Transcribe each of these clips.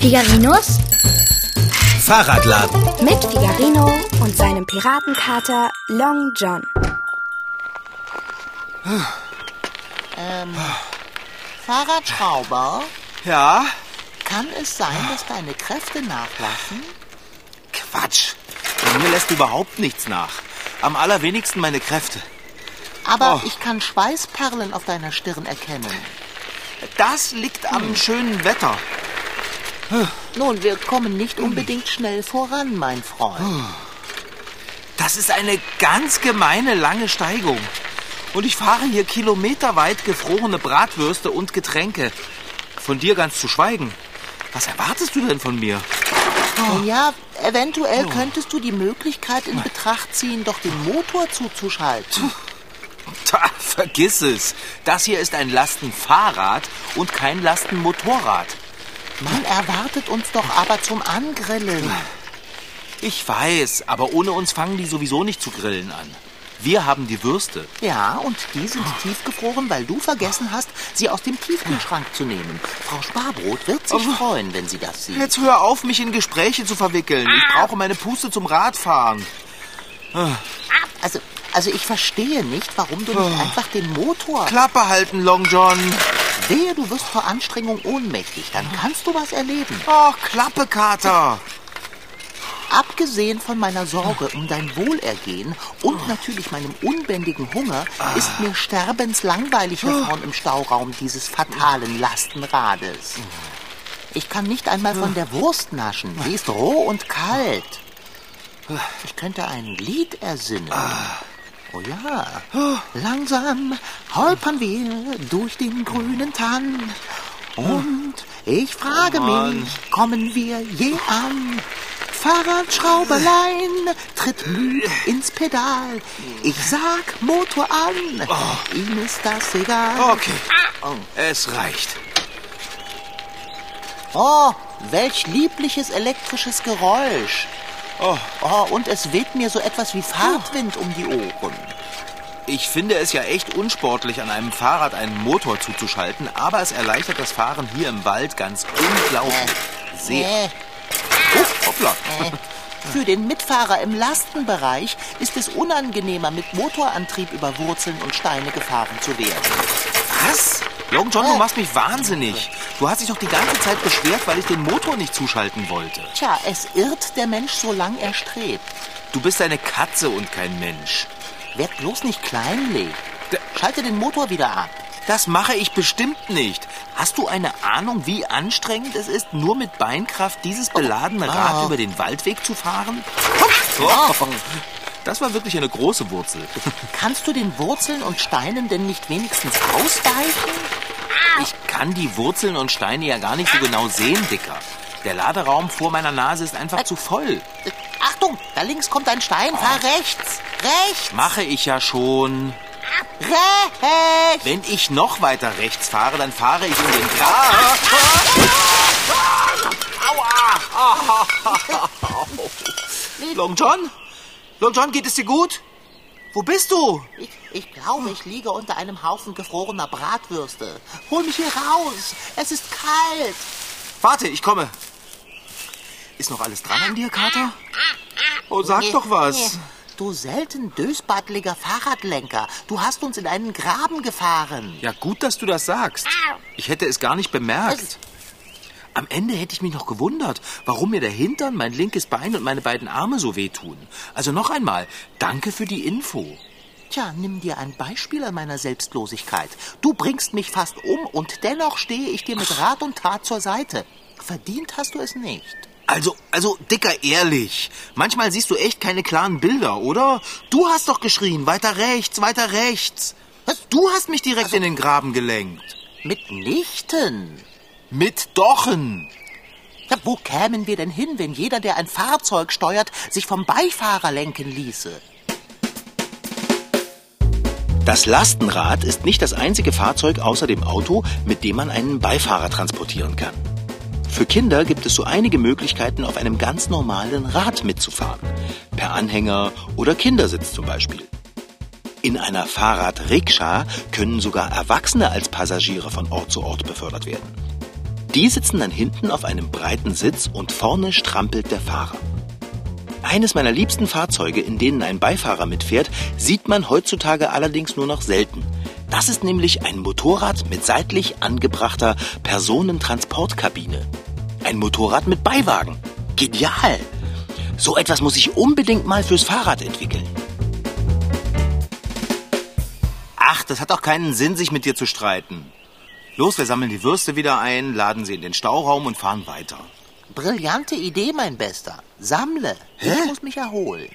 Figarinos Fahrradladen. mit Figarino und seinem Piratenkater Long John. Ähm, Fahrradschrauber, Ja? kann es sein, dass deine Kräfte nachlassen? Quatsch. Bei mir lässt überhaupt nichts nach. Am allerwenigsten meine Kräfte. Aber Oh. ich kann Schweißperlen auf deiner Stirn erkennen. Das liegt am schönen Wetter. Nun, wir kommen nicht unbedingt schnell voran, mein Freund. Das ist eine ganz gemeine lange Steigung. Und ich fahre hier kilometerweit gefrorene Bratwürste und Getränke. Von dir ganz zu schweigen. Was erwartest du denn von mir? Ja, eventuell könntest du die Möglichkeit in Betracht ziehen, doch den Motor zuzuschalten. Ta, vergiss es. Das hier ist ein Lastenfahrrad und kein Lastenmotorrad. Man erwartet uns doch aber zum Angrillen. Ich weiß, aber ohne uns fangen die sowieso nicht zu grillen an. Wir haben die Würste. Ja, und die sind tiefgefroren, weil du vergessen hast, sie aus dem Tiefkühlschrank zu nehmen. Frau Sparbrot wird sich Aber- freuen, wenn sie das sieht. Jetzt hör auf, mich in Gespräche zu verwickeln. Ich brauche meine Puste zum Radfahren. Also, also ich verstehe nicht, warum du nicht einfach den Motor... Klappe halten, Long John. Wehe, du wirst vor Anstrengung ohnmächtig, dann kannst du was erleben. Oh, Klappe, Kater. Abgesehen von meiner Sorge um dein Wohlergehen und natürlich meinem unbändigen Hunger ist mir sterbenslangweilig hier vorn im Stauraum dieses fatalen Lastenrades. Ich kann nicht einmal von der Wurst naschen. Sie ist roh und kalt. Ich könnte ein Lied ersinnen. Oh ja. Langsam holpern wir durch den grünen Tann. Und ich frage Oh mich, kommen wir je an? Fahrradschrauberlein tritt müd ins Pedal. Ich sag Motor an. Ihm ist das egal. Okay, es reicht. Oh, welch liebliches elektrisches Geräusch. Oh, Oh, und es weht mir so etwas wie Fahrtwind um die Ohren. ich finde es ja echt unsportlich, an einem Fahrrad einen Motor zuzuschalten, aber es erleichtert das Fahren hier im Wald ganz unglaublich. Sehr. Äh, Oh, hoppla. Für den Mitfahrer im Lastenbereich ist es unangenehmer, mit Motorantrieb über Wurzeln und Steine gefahren zu werden. Was? Long John, du machst mich wahnsinnig. Du hast dich doch die ganze Zeit beschwert, weil ich den Motor nicht zuschalten wollte. Tja, es irrt der Mensch, solange er strebt. Du bist eine Katze und kein Mensch. Werd bloß nicht kleinlich. Schalte den Motor wieder ab. Das mache ich bestimmt nicht. Hast du eine Ahnung, wie anstrengend es ist, nur mit Beinkraft dieses beladene Rad Ah. über den Waldweg zu fahren? Oh, das war wirklich eine große Wurzel. Kannst du den Wurzeln und Steinen denn nicht wenigstens ausweichen? Ich kann die Wurzeln und Steine ja gar nicht so genau sehen, Dicker. Der Laderaum vor meiner Nase ist einfach zu voll. Achtung, da links kommt ein Stein. Fahr rechts. Rechts. Mache ich ja schon. Rechts. Wenn ich noch weiter rechts fahre, dann fahre ich in den Gras. Aua! Long John? Long John, geht es dir gut? Wo bist du? Ich, ich glaube, ich liege unter einem Haufen gefrorener Bratwürste. Hol mich hier raus. Es ist kalt. Warte, ich komme. Ist noch alles dran an dir, Kater? Oh, sag Nee, doch was. nee. Du selten dösbattliger Fahrradlenker. Du hast uns in einen Graben gefahren. Ja, gut, dass du das sagst. Ich hätte es gar nicht bemerkt. Am Ende hätte ich mich noch gewundert, warum mir der Hintern, mein linkes Bein und meine beiden Arme so wehtun. Also noch einmal, danke für die Info. Tja, nimm dir ein Beispiel an meiner Selbstlosigkeit. Du bringst mich fast um und dennoch stehe ich dir mit Rat und Tat zur Seite. Verdient hast du es nicht. Also, also, Dicker, ehrlich. Manchmal siehst du echt keine klaren Bilder, oder? Du hast doch geschrien, weiter rechts, weiter rechts. Was? Du hast mich direkt in den Graben gelenkt. Mitnichten. Mit Dochen. Ja, wo kämen wir denn hin, wenn jeder, der ein Fahrzeug steuert, sich vom Beifahrer lenken ließe? Das Lastenrad ist nicht das einzige Fahrzeug außer dem Auto, mit dem man einen Beifahrer transportieren kann. Für Kinder gibt es so einige Möglichkeiten, auf einem ganz normalen Rad mitzufahren. Per Anhänger oder Kindersitz zum Beispiel. In einer Fahrradrikscha können sogar Erwachsene als Passagiere von Ort zu Ort befördert werden. Die sitzen dann hinten auf einem breiten Sitz und vorne strampelt der Fahrer. Eines meiner liebsten Fahrzeuge, in denen ein Beifahrer mitfährt, sieht man heutzutage allerdings nur noch selten. Das ist nämlich ein Motorrad mit seitlich angebrachter Personentransportkabine. Ein Motorrad mit Beiwagen. Genial! So etwas muss ich unbedingt mal fürs Fahrrad entwickeln. Ach, das hat doch keinen Sinn, sich mit dir zu streiten. Los, wir sammeln die Würste wieder ein, laden sie in den Stauraum und fahren weiter. Brillante Idee, mein Bester. Sammle. Hä? Ich muss mich erholen.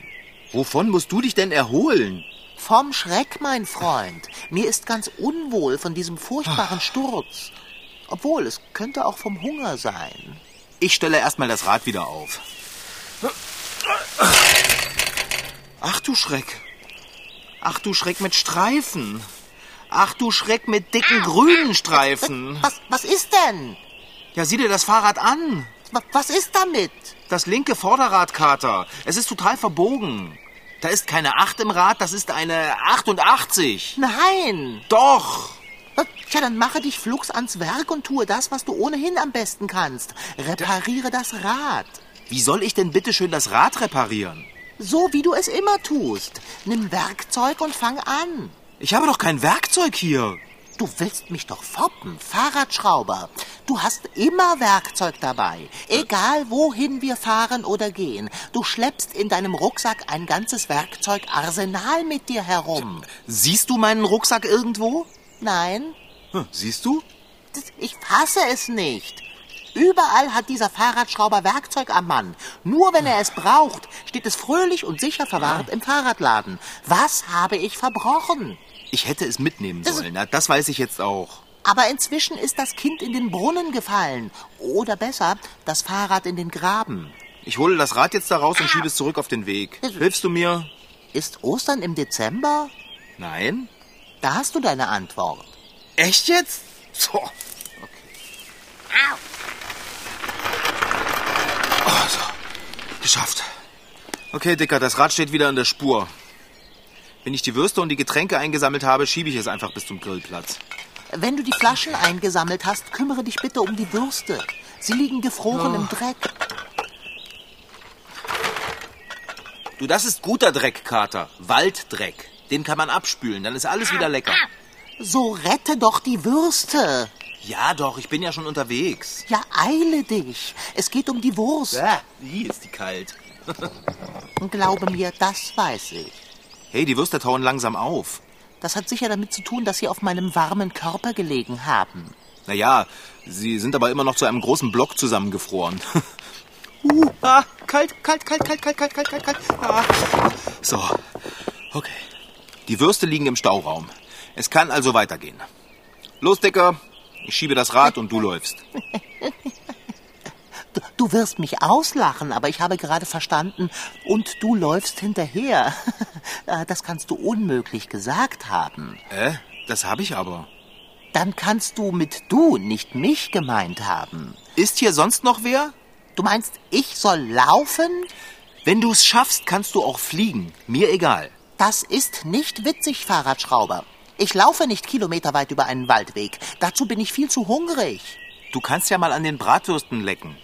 Wovon musst du dich denn erholen? Vom Schreck, mein Freund. Mir ist ganz unwohl von diesem furchtbaren Sturz. Obwohl, es könnte auch vom Hunger sein. Ich stelle erstmal das Rad wieder auf. Ach du Schreck. Ach du Schreck mit Streifen. Ach du Schreck mit dicken grünen Streifen. Was, was ist denn? Ja, sieh dir das Fahrrad an. Wa- Was ist damit? Das linke Vorderradkater. Es ist total verbogen. Da ist keine 8 im Rad, das ist eine 88. Nein. Doch. Tja, dann mache dich flugs ans Werk und tue das, was du ohnehin am besten kannst. Repariere das Rad. Wie soll ich denn bitte schön das Rad reparieren? So wie du es immer tust. Nimm Werkzeug und fang an. Ich habe doch kein Werkzeug hier. Du willst mich doch foppen, Fahrradschrauber. Du hast immer Werkzeug dabei. Egal wohin wir fahren oder gehen. Du schleppst in deinem Rucksack ein ganzes Werkzeugarsenal mit dir herum. Siehst du meinen Rucksack irgendwo? Nein, Hm, Siehst du? ich fasse es nicht. Überall hat dieser Fahrradschrauber Werkzeug am Mann. Nur wenn er es braucht, steht es fröhlich und sicher verwahrt im Fahrradladen. Was habe ich verbrochen? Ich hätte es mitnehmen Das- sollen. Na, das weiß ich jetzt auch. Aber inzwischen ist das Kind in den Brunnen gefallen. Oder besser, das Fahrrad in den Graben. Ich hole das Rad jetzt da raus und schiebe es zurück auf den Weg. Hilfst du mir? Ist Ostern im Dezember? Nein? Da hast du deine Antwort. Echt jetzt? So. Oh, so. Geschafft. Okay, Dicker, das Rad steht wieder in der Spur. Wenn ich die Würste und die Getränke eingesammelt habe, schiebe ich es einfach bis zum Grillplatz. Wenn du die Flaschen eingesammelt hast, kümmere dich bitte um die Würste. Sie liegen gefroren im Dreck. Du, das ist guter Dreck, Kater. Walddreck. Den kann man abspülen, dann ist alles wieder lecker. So rette doch die Würste. Ja, doch, ich bin ja schon unterwegs. Ja, eile dich. Es geht um die Wurst. Äh, wie ist die kalt? Glaube mir, das weiß ich. Hey, die Würste tauen langsam auf. Das hat sicher damit zu tun, dass sie auf meinem warmen Körper gelegen haben. Naja, sie sind aber immer noch zu einem großen Block zusammengefroren. uh, ah, kalt, kalt, kalt, kalt, kalt, kalt, kalt, kalt, kalt. Ah. So, okay. Die Würste liegen im Stauraum. Es kann also weitergehen. Los, Dicker. Ich schiebe das Rad und du läufst. Du, wirst mich auslachen, aber ich habe gerade verstanden, und du läufst hinterher. Äh, Das kannst du unmöglich gesagt haben. Äh, das habe ich aber. Dann kannst du mit du nicht mich gemeint haben. Ist hier sonst noch wer? Du meinst, ich soll laufen? Wenn du es schaffst, kannst du auch fliegen. Mir egal. Das ist nicht witzig, Fahrradschrauber. Ich laufe nicht kilometerweit über einen Waldweg. Dazu bin ich viel zu hungrig. Du kannst ja mal an den Bratwürsten lecken.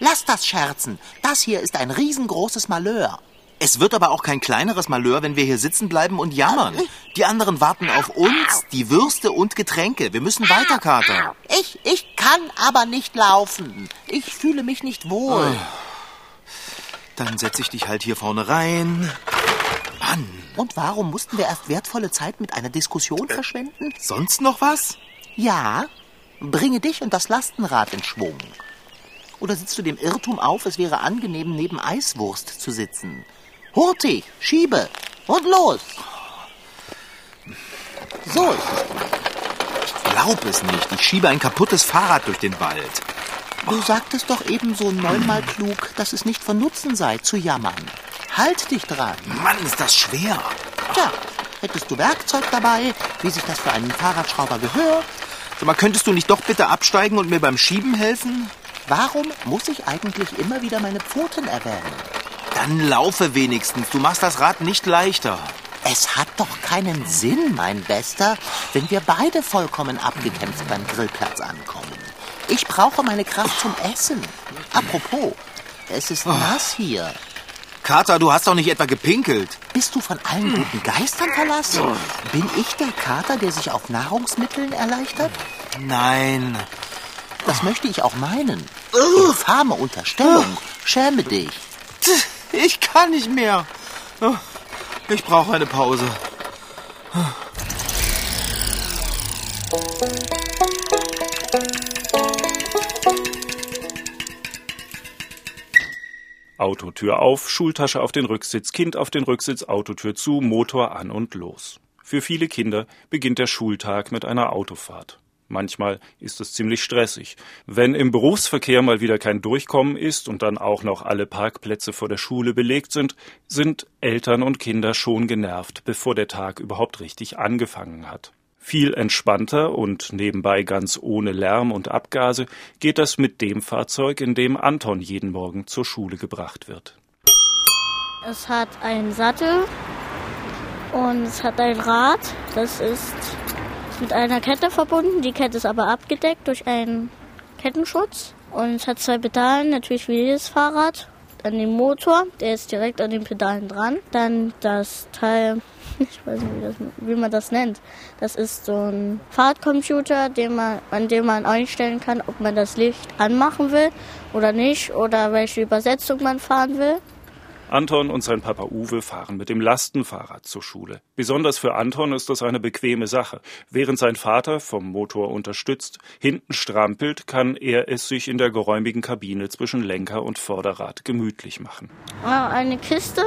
Lass das scherzen. Das hier ist ein riesengroßes Malheur. Es wird aber auch kein kleineres Malheur, wenn wir hier sitzen bleiben und jammern. Die anderen warten auf uns, die Würste und Getränke. Wir müssen weiter, Kater. Ich, ich kann aber nicht laufen. Ich fühle mich nicht wohl. Dann setze ich dich halt hier vorne rein. Mann, Und warum mussten wir erst wertvolle Zeit mit einer Diskussion verschwenden? sonst noch was? Ja, bringe dich und das Lastenrad in Schwung. Oder sitzt du dem Irrtum auf, es wäre angenehm, neben Eiswurst zu sitzen? Hurtig, schiebe und los. So. Ich glaub es nicht. Ich schiebe ein kaputtes Fahrrad durch den Wald. Du sagtest doch ebenso neunmal klug, dass es nicht von Nutzen sei, zu jammern. Halt dich dran. Mann, ist das schwer. Tja, hättest du Werkzeug dabei, wie sich das für einen Fahrradschrauber gehört? Sag mal, könntest du nicht doch bitte absteigen und mir beim Schieben helfen? Warum muss ich eigentlich immer wieder meine Pfoten erwähnen? Dann laufe wenigstens. Du machst das Rad nicht leichter. Es hat doch keinen Sinn, mein Bester, wenn wir beide vollkommen abgekämpft beim Grillplatz ankommen. Ich brauche meine Kraft zum Essen. Apropos, es ist nass hier. Kater, du hast doch nicht etwa gepinkelt. Bist du von allen guten Geistern verlassen? Bin ich der Kater, der sich auf Nahrungsmitteln erleichtert? Nein. Das möchte ich auch meinen. Infame Unterstellung. Schäme dich. Ich kann nicht mehr. Ich brauche eine Pause. Autotür auf, Schultasche auf den Rücksitz, Kind auf den Rücksitz, Autotür zu, Motor an und los. Für viele Kinder beginnt der Schultag mit einer Autofahrt. Manchmal ist es ziemlich stressig. Wenn im Berufsverkehr mal wieder kein Durchkommen ist und dann auch noch alle Parkplätze vor der Schule belegt sind, sind Eltern und Kinder schon genervt, bevor der Tag überhaupt richtig angefangen hat. Viel entspannter und nebenbei ganz ohne Lärm und Abgase geht das mit dem Fahrzeug, in dem Anton jeden Morgen zur Schule gebracht wird. Es hat einen Sattel und es hat ein Rad. Das ist mit einer Kette verbunden. Die Kette ist aber abgedeckt durch einen Kettenschutz. Und es hat zwei Pedalen, natürlich wie jedes Fahrrad. Dann den Motor, der ist direkt an den Pedalen dran. Dann das Teil ich weiß nicht, wie, das, wie, man das nennt. Das ist so ein Fahrtcomputer, den man, an dem man einstellen kann, ob man das Licht anmachen will oder nicht oder welche Übersetzung man fahren will. Anton und sein Papa Uwe fahren mit dem Lastenfahrrad zur Schule. Besonders für Anton ist das eine bequeme Sache. Während sein Vater, vom Motor unterstützt, hinten strampelt, kann er es sich in der geräumigen Kabine zwischen Lenker und Vorderrad gemütlich machen. Eine Kiste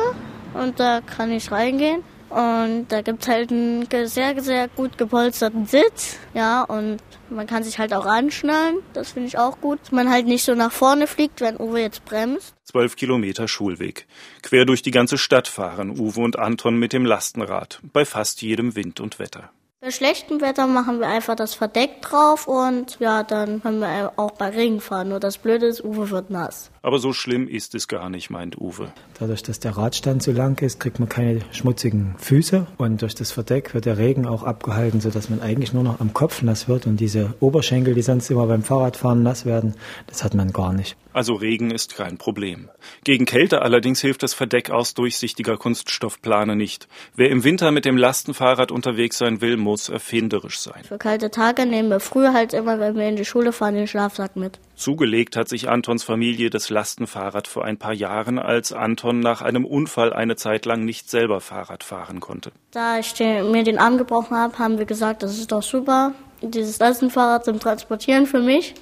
und da kann ich reingehen. Und da gibt es halt einen sehr, sehr gut gepolsterten Sitz. Ja, und man kann sich halt auch anschnallen. Das finde ich auch gut. Dass man halt nicht so nach vorne fliegt, wenn Uwe jetzt bremst. Zwölf Kilometer Schulweg. Quer durch die ganze Stadt fahren Uwe und Anton mit dem Lastenrad. Bei fast jedem Wind und Wetter. Bei schlechtem Wetter machen wir einfach das Verdeck drauf und ja, dann können wir auch bei Regen fahren. Nur das Blöde ist, Uwe wird nass. Aber so schlimm ist es gar nicht, meint Uwe. Dadurch, dass der Radstand so lang ist, kriegt man keine schmutzigen Füße und durch das Verdeck wird der Regen auch abgehalten, sodass man eigentlich nur noch am Kopf nass wird und diese Oberschenkel, die sonst immer beim Fahrradfahren nass werden, das hat man gar nicht. Also Regen ist kein Problem. Gegen Kälte allerdings hilft das Verdeck aus durchsichtiger Kunststoffplane nicht. Wer im Winter mit dem Lastenfahrrad unterwegs sein will, muss erfinderisch sein. Für kalte Tage nehmen wir früher halt immer, wenn wir in die Schule fahren, den Schlafsack mit. Zugelegt hat sich Antons Familie das Lastenfahrrad vor ein paar Jahren, als Anton nach einem Unfall eine Zeit lang nicht selber Fahrrad fahren konnte. Da ich den, mir den Arm gebrochen habe, haben wir gesagt, das ist doch super, dieses Lastenfahrrad zum Transportieren für mich.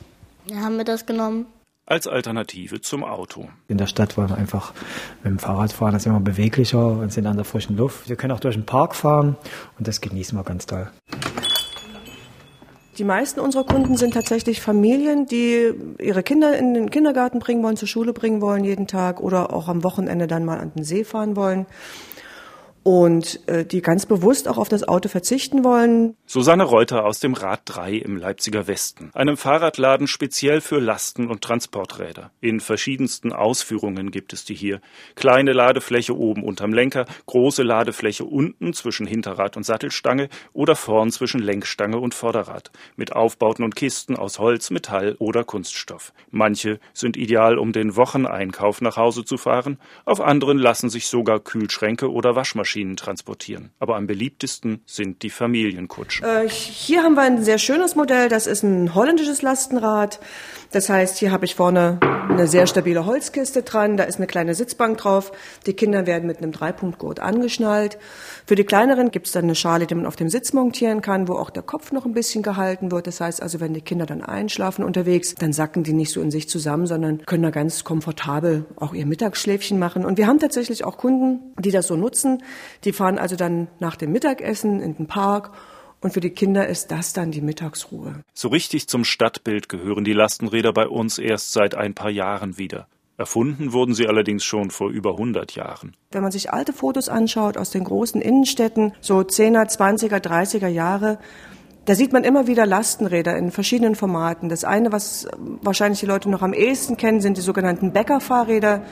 Dann haben wir das genommen als Alternative zum Auto. In der Stadt wollen wir einfach mit dem Fahrrad fahren, das ist immer beweglicher und sind an der frischen Luft. Wir können auch durch den Park fahren und das genießen wir ganz toll. Die meisten unserer Kunden sind tatsächlich Familien, die ihre Kinder in den Kindergarten bringen wollen, zur Schule bringen wollen jeden Tag oder auch am Wochenende dann mal an den See fahren wollen und äh, die ganz bewusst auch auf das Auto verzichten wollen. Susanne Reuter aus dem Rad 3 im Leipziger Westen, einem Fahrradladen speziell für Lasten- und Transporträder. In verschiedensten Ausführungen gibt es die hier. Kleine Ladefläche oben unterm Lenker, große Ladefläche unten zwischen Hinterrad und Sattelstange oder vorn zwischen Lenkstange und Vorderrad, mit Aufbauten und Kisten aus Holz, Metall oder Kunststoff. Manche sind ideal, um den Wocheneinkauf nach Hause zu fahren, auf anderen lassen sich sogar Kühlschränke oder Waschmaschinen Maschinen transportieren. Aber am beliebtesten sind die Familienkutschen. Äh, hier haben wir ein sehr schönes Modell. Das ist ein holländisches Lastenrad. Das heißt, hier habe ich vorne eine sehr stabile Holzkiste dran. Da ist eine kleine Sitzbank drauf. Die Kinder werden mit einem Dreipunktgurt angeschnallt. Für die kleineren gibt es dann eine Schale, die man auf dem Sitz montieren kann, wo auch der Kopf noch ein bisschen gehalten wird. Das heißt also, wenn die Kinder dann einschlafen unterwegs, dann sacken die nicht so in sich zusammen, sondern können da ganz komfortabel auch ihr Mittagsschläfchen machen. Und wir haben tatsächlich auch Kunden, die das so nutzen. Die fahren also dann nach dem Mittagessen in den Park und für die Kinder ist das dann die Mittagsruhe. So richtig zum Stadtbild gehören die Lastenräder bei uns erst seit ein paar Jahren wieder. Erfunden wurden sie allerdings schon vor über 100 Jahren. Wenn man sich alte Fotos anschaut aus den großen Innenstädten, so 10er, 20er, 30er Jahre, Da sieht man immer wieder Lastenräder in verschiedenen Formaten. Das eine, was wahrscheinlich die Leute noch am ehesten kennen, sind die sogenannten Bäckerfahrräder.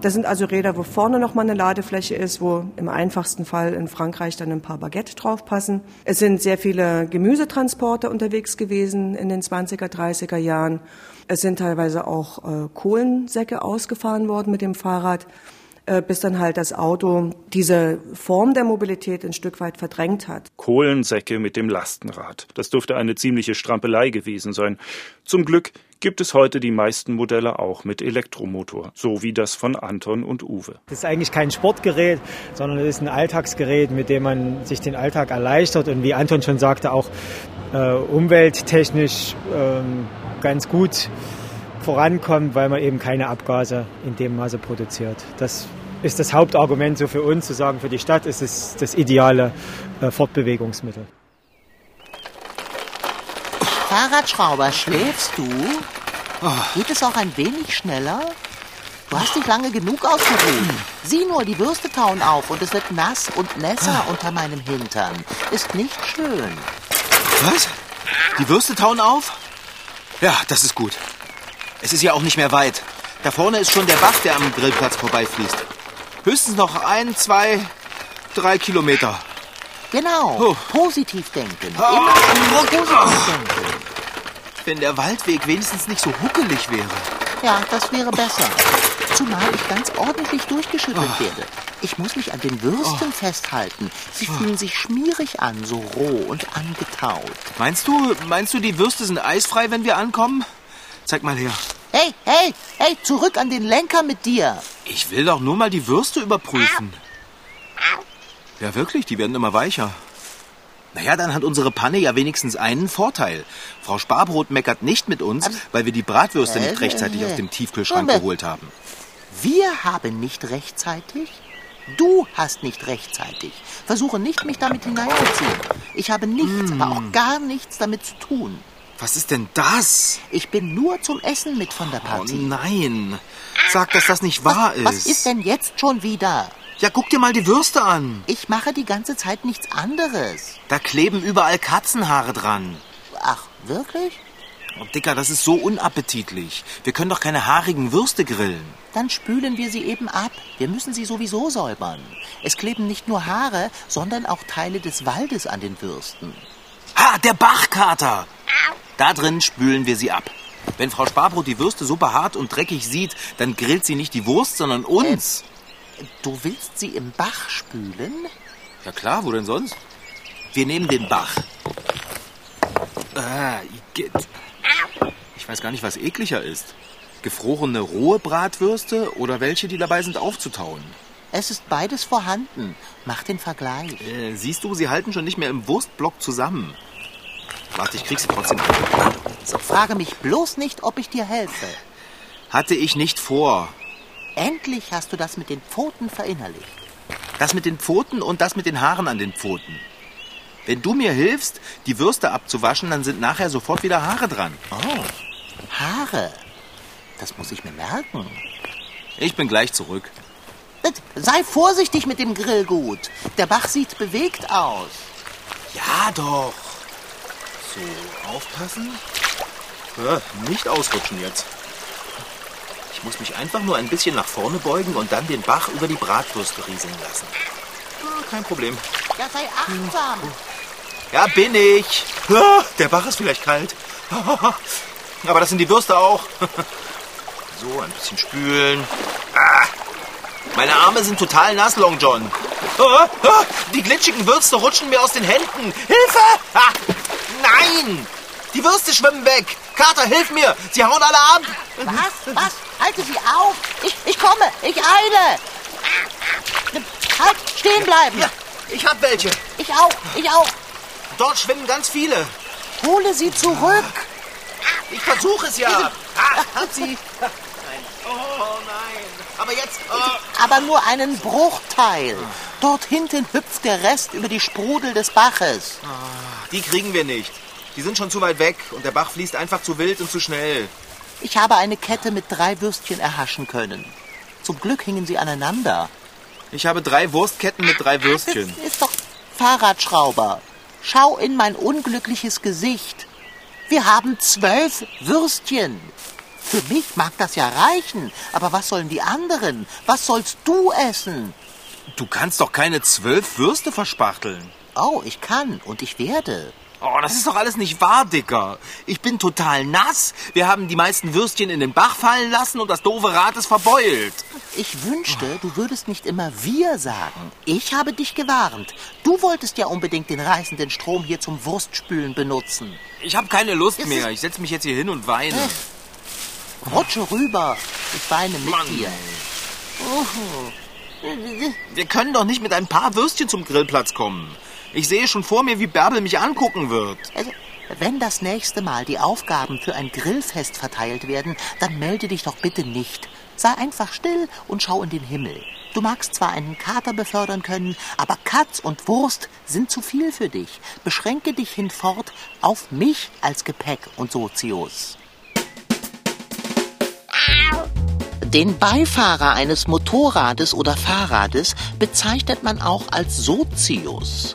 Das sind also Räder, wo vorne noch mal eine Ladefläche ist, wo im einfachsten Fall in Frankreich dann ein paar Baguette draufpassen. Es sind sehr viele Gemüsetransporter unterwegs gewesen in den 20er, 30er Jahren. Es sind teilweise auch äh, Kohlensäcke ausgefahren worden mit dem Fahrrad äh, bis dann halt das Auto diese Form der Mobilität ein Stück weit verdrängt hat. Kohlensäcke mit dem Lastenrad. Das dürfte eine ziemliche Strampelei gewesen sein. Zum Glück gibt es heute die meisten Modelle auch mit Elektromotor, so wie das von Anton und Uwe. Das ist eigentlich kein Sportgerät, sondern es ist ein Alltagsgerät, mit dem man sich den Alltag erleichtert und wie Anton schon sagte, auch äh, umwelttechnisch äh, ganz gut vorankommt, weil man eben keine Abgase in dem Maße produziert. Das ist das Hauptargument so für uns, zu sagen, für die Stadt ist es das ideale äh, Fortbewegungsmittel. Fahrradschrauber, schläfst du? Geht es auch ein wenig schneller? Du hast dich lange genug ausgeruht. Sieh nur, die Würste tauen auf und es wird nass und nässer unter meinem Hintern. Ist nicht schön. Was? Die Würste tauen auf? Ja, das ist gut. Es ist ja auch nicht mehr weit. Da vorne ist schon der Bach, der am Grillplatz vorbeifließt. Höchstens noch ein, zwei, drei Kilometer. Genau. Oh. Positiv denken. Immer nur positiv denken. Wenn der Waldweg wenigstens nicht so huckelig wäre. Ja, das wäre besser. Zumal ich ganz ordentlich durchgeschüttelt werde. Ich muss mich an den Würsten festhalten. Sie fühlen sich schmierig an, so roh und angetaut. Meinst du, meinst du, die Würste sind eisfrei, wenn wir ankommen? Zeig mal her. Hey, hey, hey, zurück an den Lenker mit dir. Ich will doch nur mal die Würste überprüfen. Ja, wirklich, die werden immer weicher. Naja, dann hat unsere Panne ja wenigstens einen Vorteil. Frau Sparbrot meckert nicht mit uns, weil wir die Bratwürste nicht rechtzeitig aus dem Tiefkühlschrank geholt haben. Wir haben nicht rechtzeitig. Du hast nicht rechtzeitig. Versuche nicht, mich damit hineinzuziehen. Ich habe nichts, aber auch gar nichts damit zu tun. Was ist denn das? Ich bin nur zum Essen mit von der Oh Partie. nein. Sag, dass das nicht wahr ist. Was ist denn jetzt schon wieder? Ja, guck dir mal die Würste an. Ich mache die ganze Zeit nichts anderes. Da kleben überall Katzenhaare dran. Ach, wirklich? Oh, Dicker, das ist so unappetitlich. Wir können doch keine haarigen Würste grillen. Dann spülen wir sie eben ab. Wir müssen sie sowieso säubern. Es kleben nicht nur Haare, sondern auch Teile des Waldes an den Würsten. Ha, der Bachkater! Da drin spülen wir sie ab. Wenn Frau Sparbrot die Würste so behaart und dreckig sieht, dann grillt sie nicht die Wurst, sondern uns. Du willst sie im Bach spülen? Ja klar, wo denn sonst? Wir nehmen den Bach. Ah, Igitt. Ich weiß gar nicht, was ekliger ist. Gefrorene rohe Bratwürste oder welche, die dabei sind, aufzutauen. Es ist beides vorhanden. Mach den Vergleich. Äh, siehst du, sie halten schon nicht mehr im Wurstblock zusammen. Warte, ich krieg sie trotzdem. So frage mich bloß nicht, ob ich dir helfe. Hatte ich nicht vor. Endlich hast du das mit den Pfoten verinnerlicht. Das mit den Pfoten und das mit den Haaren an den Pfoten. Wenn du mir hilfst, die Würste abzuwaschen, dann sind nachher sofort wieder Haare dran. Oh, Haare. Das muss ich mir merken. Ich bin gleich zurück. Sei vorsichtig mit dem Grillgut. Der Bach sieht bewegt aus. Ja, doch. So, aufpassen. Ja, nicht ausrutschen jetzt. Ich muss mich einfach nur ein bisschen nach vorne beugen und dann den Bach über die Bratwürste rieseln lassen. Ja, kein Problem. Ja, sei achtsam. Ja, bin ich. Ja, der Bach ist vielleicht kalt. Aber das sind die Würste auch. So, ein bisschen spülen. Ah, meine Arme sind total nass, Long John. Die glitschigen Würste rutschen mir aus den Händen. Hilfe! Ah, nein! Die Würste schwimmen weg. Carter, hilf mir! Sie hauen alle ab! Was? Was? Halte sie auf! Ich, ich komme! Ich eile! Halt! Stehen bleiben! Ja, ich hab welche. Ich auch! Ich auch! Dort schwimmen ganz viele. Hole sie zurück! Ich versuche es ja. Ah, hat sie. Nein. Oh nein. Aber jetzt. Oh. Aber nur einen Bruchteil. Dort hinten hüpft der Rest über die Sprudel des Baches. Die kriegen wir nicht. Die sind schon zu weit weg und der Bach fließt einfach zu wild und zu schnell. Ich habe eine Kette mit drei Würstchen erhaschen können. Zum Glück hingen sie aneinander. Ich habe drei Wurstketten mit drei Würstchen. Das ist doch Fahrradschrauber. Schau in mein unglückliches Gesicht. Wir haben zwölf Würstchen. Für mich mag das ja reichen, aber was sollen die anderen? Was sollst du essen? Du kannst doch keine zwölf Würste verspachteln. Oh, ich kann und ich werde. Oh, das ist doch alles nicht wahr, Dicker. Ich bin total nass. Wir haben die meisten Würstchen in den Bach fallen lassen und das doofe Rad ist verbeult. Ich wünschte, du würdest nicht immer wir sagen. Ich habe dich gewarnt. Du wolltest ja unbedingt den reißenden Strom hier zum Wurstspülen benutzen. Ich habe keine Lust Es mehr. Ich setze mich jetzt hier hin und weine. Rutsche rüber. Ich weine mit Mann. dir. Wir können doch nicht mit ein paar Würstchen zum Grillplatz kommen. Ich sehe schon vor mir, wie Bärbel mich angucken wird. Also, wenn das nächste Mal die Aufgaben für ein Grillfest verteilt werden, dann melde dich doch bitte nicht. Sei einfach still und schau in den Himmel. Du magst zwar einen Kater befördern können, aber Katz und Wurst sind zu viel für dich. Beschränke dich hinfort auf mich als Gepäck und Sozius. Den Beifahrer eines Motorrades oder Fahrrades bezeichnet man auch als Sozius.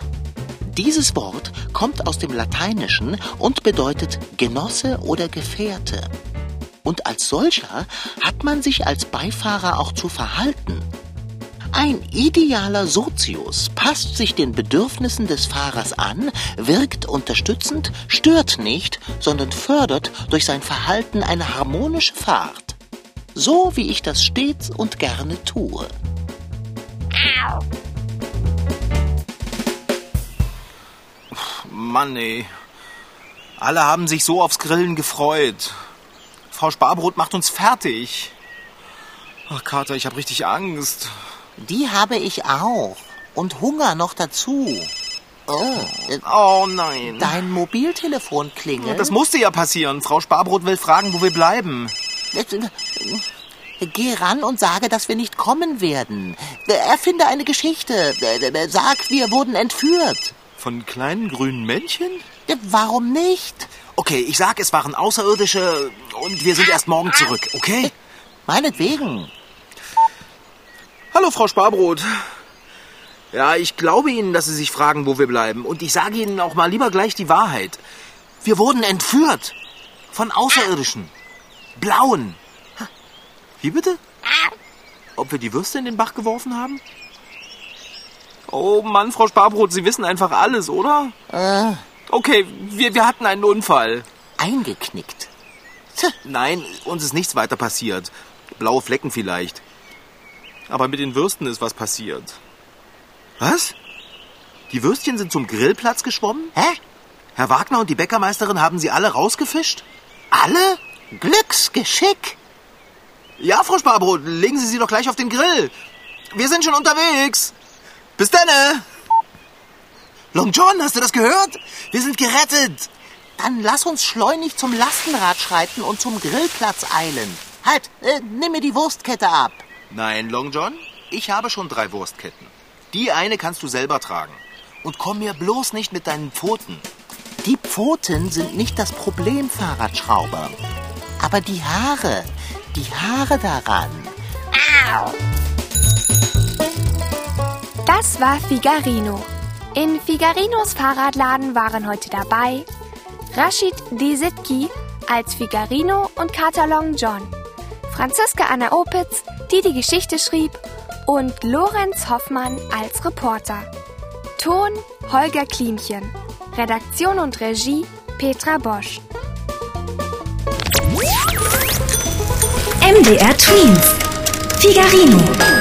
Dieses Wort kommt aus dem Lateinischen und bedeutet Genosse oder Gefährte. Und als solcher hat man sich als Beifahrer auch zu verhalten. Ein idealer Sozius passt sich den Bedürfnissen des Fahrers an, wirkt unterstützend, stört nicht, sondern fördert durch sein Verhalten eine harmonische Fahrt. So wie ich das stets und gerne tue. Mann, ey. Alle haben sich so aufs Grillen gefreut. Frau Sparbrot macht uns fertig. Ach, Kater, ich habe richtig Angst. Die habe ich auch. Und Hunger noch dazu. Oh, äh, Oh nein. dein Mobiltelefon klingelt. Das musste ja passieren. Frau Sparbrot will fragen, wo wir bleiben. Geh ran und sage, dass wir nicht kommen werden. Erfinde eine Geschichte. Sag, wir wurden entführt. Von kleinen grünen Männchen? Warum nicht? Okay, ich sag, es waren Außerirdische und wir sind erst morgen zurück, okay? Meinetwegen. Hallo, Frau Sparbrot. Ja, ich glaube Ihnen, dass Sie sich fragen, wo wir bleiben. Und ich sage Ihnen auch mal lieber gleich die Wahrheit. Wir wurden entführt. Von Außerirdischen. Blauen. Wie bitte? Ob wir die Würste in den Bach geworfen haben? Oh Mann, Frau Sparbrot, Sie wissen einfach alles, oder? Äh, Okay, wir, wir hatten einen Unfall. eingeknickt. Nein, uns ist nichts weiter passiert. Blaue Flecken vielleicht. Aber mit den Würsten ist was passiert. Was? Die Würstchen sind zum Grillplatz geschwommen? Hä? Herr Wagner und die Bäckermeisterin haben sie alle rausgefischt? Alle? Glücksgeschick. Ja, Frau Sparbrot, legen Sie sie doch gleich auf den Grill. Wir sind schon unterwegs. Bis dann. Long John, hast du das gehört? Wir sind gerettet. Dann lass uns schleunig zum Lastenrad schreiten und zum Grillplatz eilen. Halt, äh, nimm mir die Wurstkette ab. Nein, Long John, ich habe schon drei Wurstketten. Die eine kannst du selber tragen. Und komm mir bloß nicht mit deinen Pfoten. Die Pfoten sind nicht das Problem, Fahrradschrauber. Aber die Haare, die Haare daran. Das war Figarino. In Figarinos Fahrradladen waren heute dabei Rashid Desitki als Figarino und Kater Long John, Franziska Anna Opitz, die die Geschichte schrieb, und Lorenz Hoffmann als Reporter. Ton Holger Klimchen. Redaktion und Regie Petra Bosch. MDR Twins. Figarino.